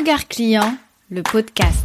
Regard client, le podcast.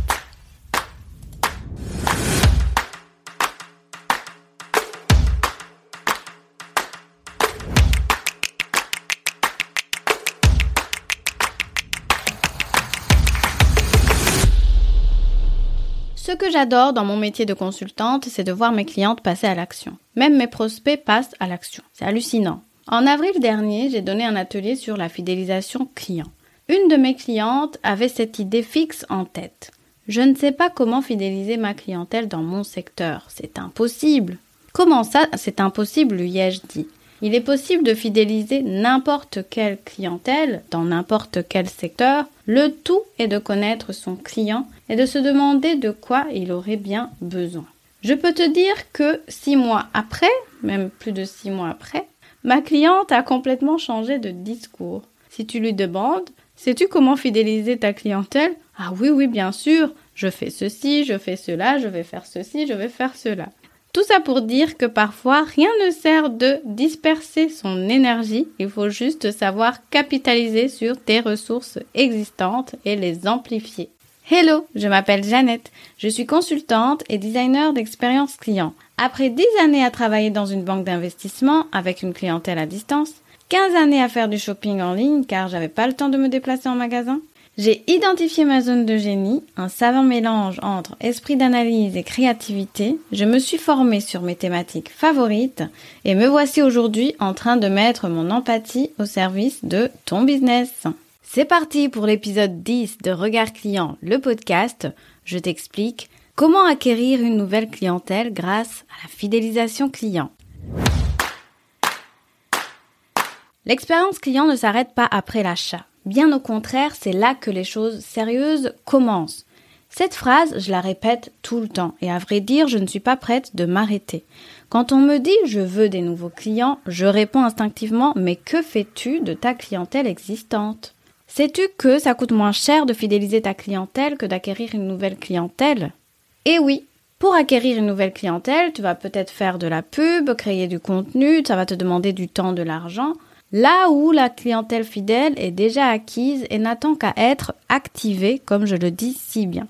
Ce que j'adore dans mon métier de consultante, c'est de voir mes clientes passer à l'action. Même mes prospects passent à l'action. C'est hallucinant. En avril dernier, j'ai donné un atelier sur la fidélisation client. Une de mes clientes avait cette idée fixe en tête. Je ne sais pas comment fidéliser ma clientèle dans mon secteur. C'est impossible. Comment ça, c'est impossible, lui ai-je dit. Il est possible de fidéliser n'importe quelle clientèle dans n'importe quel secteur. Le tout est de connaître son client et de se demander de quoi il aurait bien besoin. Je peux te dire que six mois après, même plus de six mois après, ma cliente a complètement changé de discours. Si tu lui demandes Sais-tu comment fidéliser ta clientèle? Ah oui, oui, bien sûr. Je fais ceci, je fais cela, je vais faire ceci, je vais faire cela. Tout ça pour dire que parfois rien ne sert de disperser son énergie, il faut juste savoir capitaliser sur tes ressources existantes et les amplifier. Hello, je m'appelle Jeannette, je suis consultante et designer d'expérience client. Après dix années à travailler dans une banque d'investissement avec une clientèle à distance, 15 années à faire du shopping en ligne car j'avais pas le temps de me déplacer en magasin. J'ai identifié ma zone de génie, un savant mélange entre esprit d'analyse et créativité. Je me suis formée sur mes thématiques favorites et me voici aujourd'hui en train de mettre mon empathie au service de ton business. C'est parti pour l'épisode 10 de Regard Client, le podcast. Je t'explique comment acquérir une nouvelle clientèle grâce à la fidélisation client. L'expérience client ne s'arrête pas après l'achat. Bien au contraire, c'est là que les choses sérieuses commencent. Cette phrase, je la répète tout le temps et à vrai dire, je ne suis pas prête de m'arrêter. Quand on me dit je veux des nouveaux clients, je réponds instinctivement mais que fais-tu de ta clientèle existante? Sais-tu que ça coûte moins cher de fidéliser ta clientèle que d'acquérir une nouvelle clientèle? Eh oui, pour acquérir une nouvelle clientèle, tu vas peut-être faire de la pub, créer du contenu, ça va te demander du temps, de l'argent, Là où la clientèle fidèle est déjà acquise et n'attend qu'à être activée, comme je le dis si bien.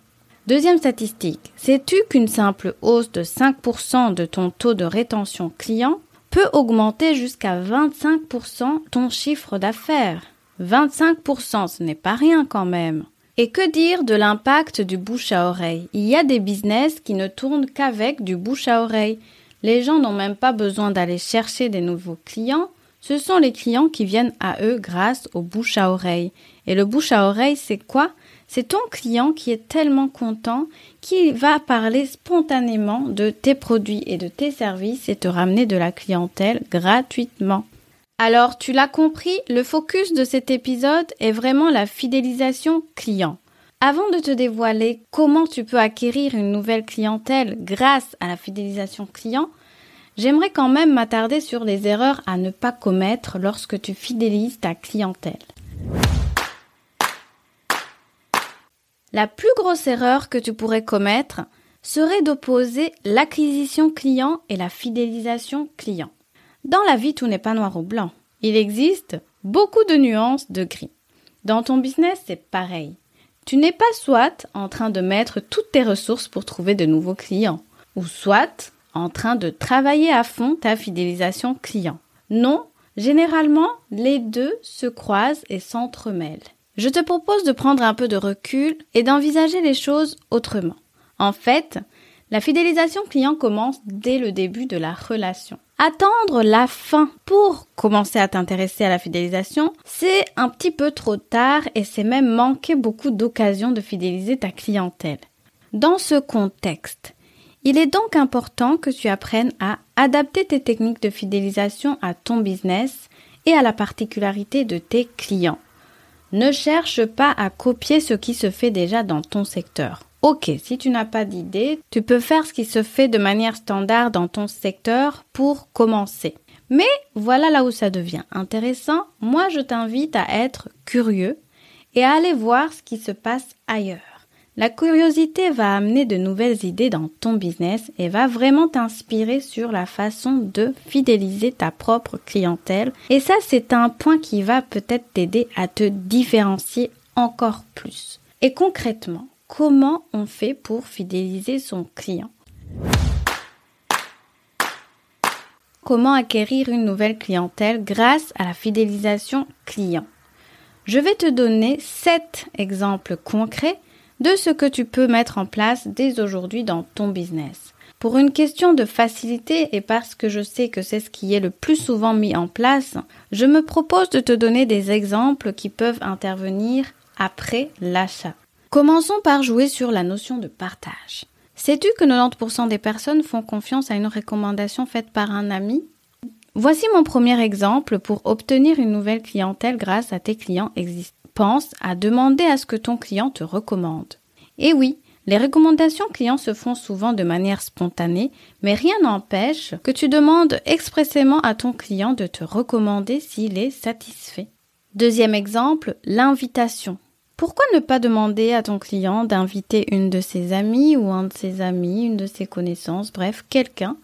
Deuxième statistique, sais-tu qu'une simple hausse de 5% de ton taux de rétention client peut augmenter jusqu'à 25% ton chiffre d'affaires? 25%, ce n'est pas rien quand même. Et que dire de l'impact du bouche à oreille? Il y a des business qui ne tournent qu'avec du bouche à oreille. Les gens n'ont même pas besoin d'aller chercher des nouveaux clients, ce sont les clients qui viennent à eux grâce au bouche à oreille. Et le bouche à oreille, c'est quoi? C'est ton client qui est tellement content qu'il va parler spontanément de tes produits et de tes services et te ramener de la clientèle gratuitement. Alors, tu l'as compris, le focus de cet épisode est vraiment la fidélisation client. Avant de te dévoiler comment tu peux acquérir une nouvelle clientèle grâce à la fidélisation client, J'aimerais quand même m'attarder sur les erreurs à ne pas commettre lorsque tu fidélises ta clientèle. La plus grosse erreur que tu pourrais commettre serait d'opposer l'acquisition client et la fidélisation client. Dans la vie, tout n'est pas noir ou blanc. Il existe beaucoup de nuances de gris. Dans ton business, c'est pareil. Tu n'es pas soit en train de mettre toutes tes ressources pour trouver de nouveaux clients, ou soit en train de travailler à fond ta fidélisation client. Non, généralement, les deux se croisent et s'entremêlent. Je te propose de prendre un peu de recul et d'envisager les choses autrement. En fait, la fidélisation client commence dès le début de la relation. Attendre la fin pour commencer à t'intéresser à la fidélisation, c'est un petit peu trop tard et c'est même manquer beaucoup d'occasions de fidéliser ta clientèle. Dans ce contexte, il est donc important que tu apprennes à adapter tes techniques de fidélisation à ton business et à la particularité de tes clients. Ne cherche pas à copier ce qui se fait déjà dans ton secteur. Ok, si tu n'as pas d'idée, tu peux faire ce qui se fait de manière standard dans ton secteur pour commencer. Mais voilà là où ça devient intéressant. Moi, je t'invite à être curieux et à aller voir ce qui se passe ailleurs. La curiosité va amener de nouvelles idées dans ton business et va vraiment t'inspirer sur la façon de fidéliser ta propre clientèle. Et ça, c'est un point qui va peut-être t'aider à te différencier encore plus. Et concrètement, comment on fait pour fidéliser son client? Comment acquérir une nouvelle clientèle grâce à la fidélisation client? Je vais te donner 7 exemples concrets de ce que tu peux mettre en place dès aujourd'hui dans ton business. Pour une question de facilité et parce que je sais que c'est ce qui est le plus souvent mis en place, je me propose de te donner des exemples qui peuvent intervenir après l'achat. Commençons par jouer sur la notion de partage. Sais-tu que 90% des personnes font confiance à une recommandation faite par un ami? Voici mon premier exemple pour obtenir une nouvelle clientèle grâce à tes clients existants. Pense à demander à ce que ton client te recommande. Et oui, les recommandations clients se font souvent de manière spontanée, mais rien n'empêche que tu demandes expressément à ton client de te recommander s'il est satisfait. Deuxième exemple, l'invitation. Pourquoi ne pas demander à ton client d'inviter une de ses amies ou un de ses amis, une de ses connaissances, bref, quelqu'un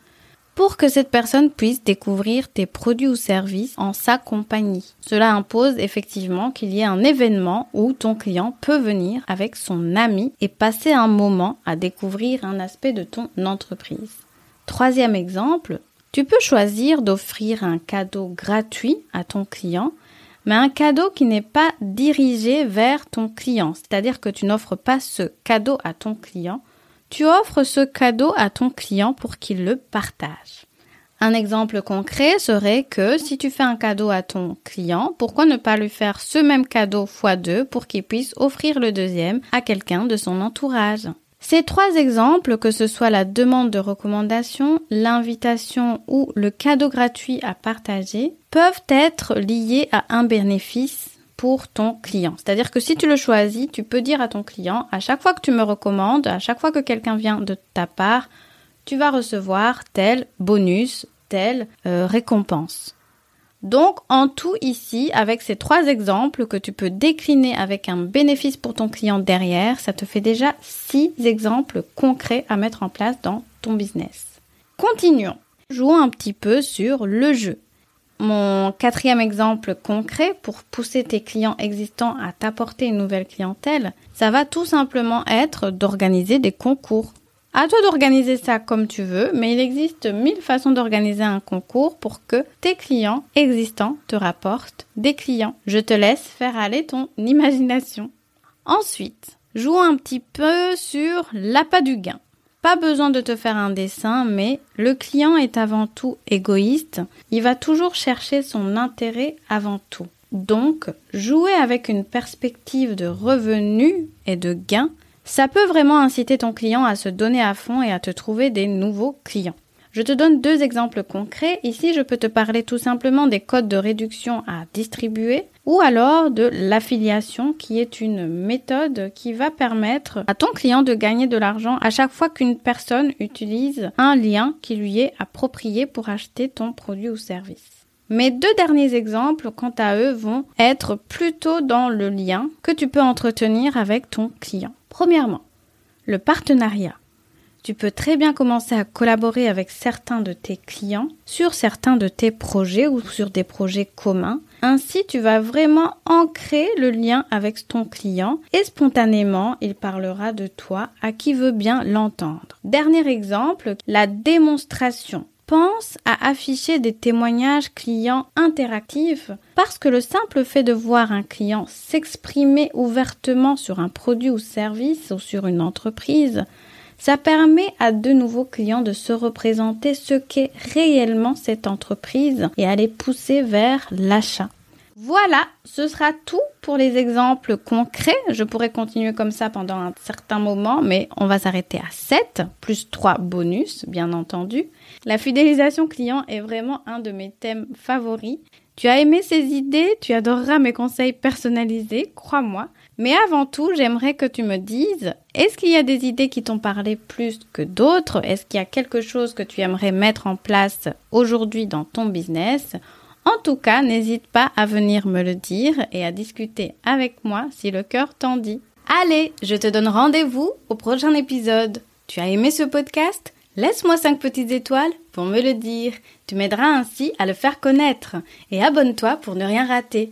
pour que cette personne puisse découvrir tes produits ou services en sa compagnie. Cela impose effectivement qu'il y ait un événement où ton client peut venir avec son ami et passer un moment à découvrir un aspect de ton entreprise. Troisième exemple, tu peux choisir d'offrir un cadeau gratuit à ton client, mais un cadeau qui n'est pas dirigé vers ton client, c'est-à-dire que tu n'offres pas ce cadeau à ton client, tu offres ce cadeau à ton client pour qu'il le partage. Un exemple concret serait que si tu fais un cadeau à ton client, pourquoi ne pas lui faire ce même cadeau fois deux pour qu'il puisse offrir le deuxième à quelqu'un de son entourage? Ces trois exemples, que ce soit la demande de recommandation, l'invitation ou le cadeau gratuit à partager, peuvent être liés à un bénéfice pour ton client. C'est-à-dire que si tu le choisis, tu peux dire à ton client, à chaque fois que tu me recommandes, à chaque fois que quelqu'un vient de ta part, tu vas recevoir tel bonus, telle euh, récompense. Donc, en tout ici, avec ces trois exemples que tu peux décliner avec un bénéfice pour ton client derrière, ça te fait déjà six exemples concrets à mettre en place dans ton business. Continuons. Jouons un petit peu sur le jeu. Mon quatrième exemple concret pour pousser tes clients existants à t'apporter une nouvelle clientèle, ça va tout simplement être d'organiser des concours. À toi d'organiser ça comme tu veux, mais il existe mille façons d'organiser un concours pour que tes clients existants te rapportent des clients. Je te laisse faire aller ton imagination. Ensuite, jouons un petit peu sur l'appât du gain. Pas besoin de te faire un dessin, mais le client est avant tout égoïste. Il va toujours chercher son intérêt avant tout. Donc, jouer avec une perspective de revenu et de gain, ça peut vraiment inciter ton client à se donner à fond et à te trouver des nouveaux clients. Je te donne deux exemples concrets. Ici, je peux te parler tout simplement des codes de réduction à distribuer ou alors de l'affiliation qui est une méthode qui va permettre à ton client de gagner de l'argent à chaque fois qu'une personne utilise un lien qui lui est approprié pour acheter ton produit ou service. Mes deux derniers exemples, quant à eux, vont être plutôt dans le lien que tu peux entretenir avec ton client. Premièrement, le partenariat tu peux très bien commencer à collaborer avec certains de tes clients sur certains de tes projets ou sur des projets communs. Ainsi, tu vas vraiment ancrer le lien avec ton client et spontanément, il parlera de toi à qui veut bien l'entendre. Dernier exemple, la démonstration pense à afficher des témoignages clients interactifs parce que le simple fait de voir un client s'exprimer ouvertement sur un produit ou service ou sur une entreprise ça permet à de nouveaux clients de se représenter ce qu'est réellement cette entreprise et à les pousser vers l'achat. Voilà, ce sera tout pour les exemples concrets. Je pourrais continuer comme ça pendant un certain moment, mais on va s'arrêter à 7, plus 3 bonus, bien entendu. La fidélisation client est vraiment un de mes thèmes favoris. Tu as aimé ces idées, tu adoreras mes conseils personnalisés, crois-moi. Mais avant tout, j'aimerais que tu me dises, est-ce qu'il y a des idées qui t'ont parlé plus que d'autres? Est-ce qu'il y a quelque chose que tu aimerais mettre en place aujourd'hui dans ton business? En tout cas, n'hésite pas à venir me le dire et à discuter avec moi si le cœur t'en dit. Allez, je te donne rendez-vous au prochain épisode. Tu as aimé ce podcast? Laisse-moi 5 petites étoiles pour me le dire. Tu m'aideras ainsi à le faire connaître. Et abonne-toi pour ne rien rater.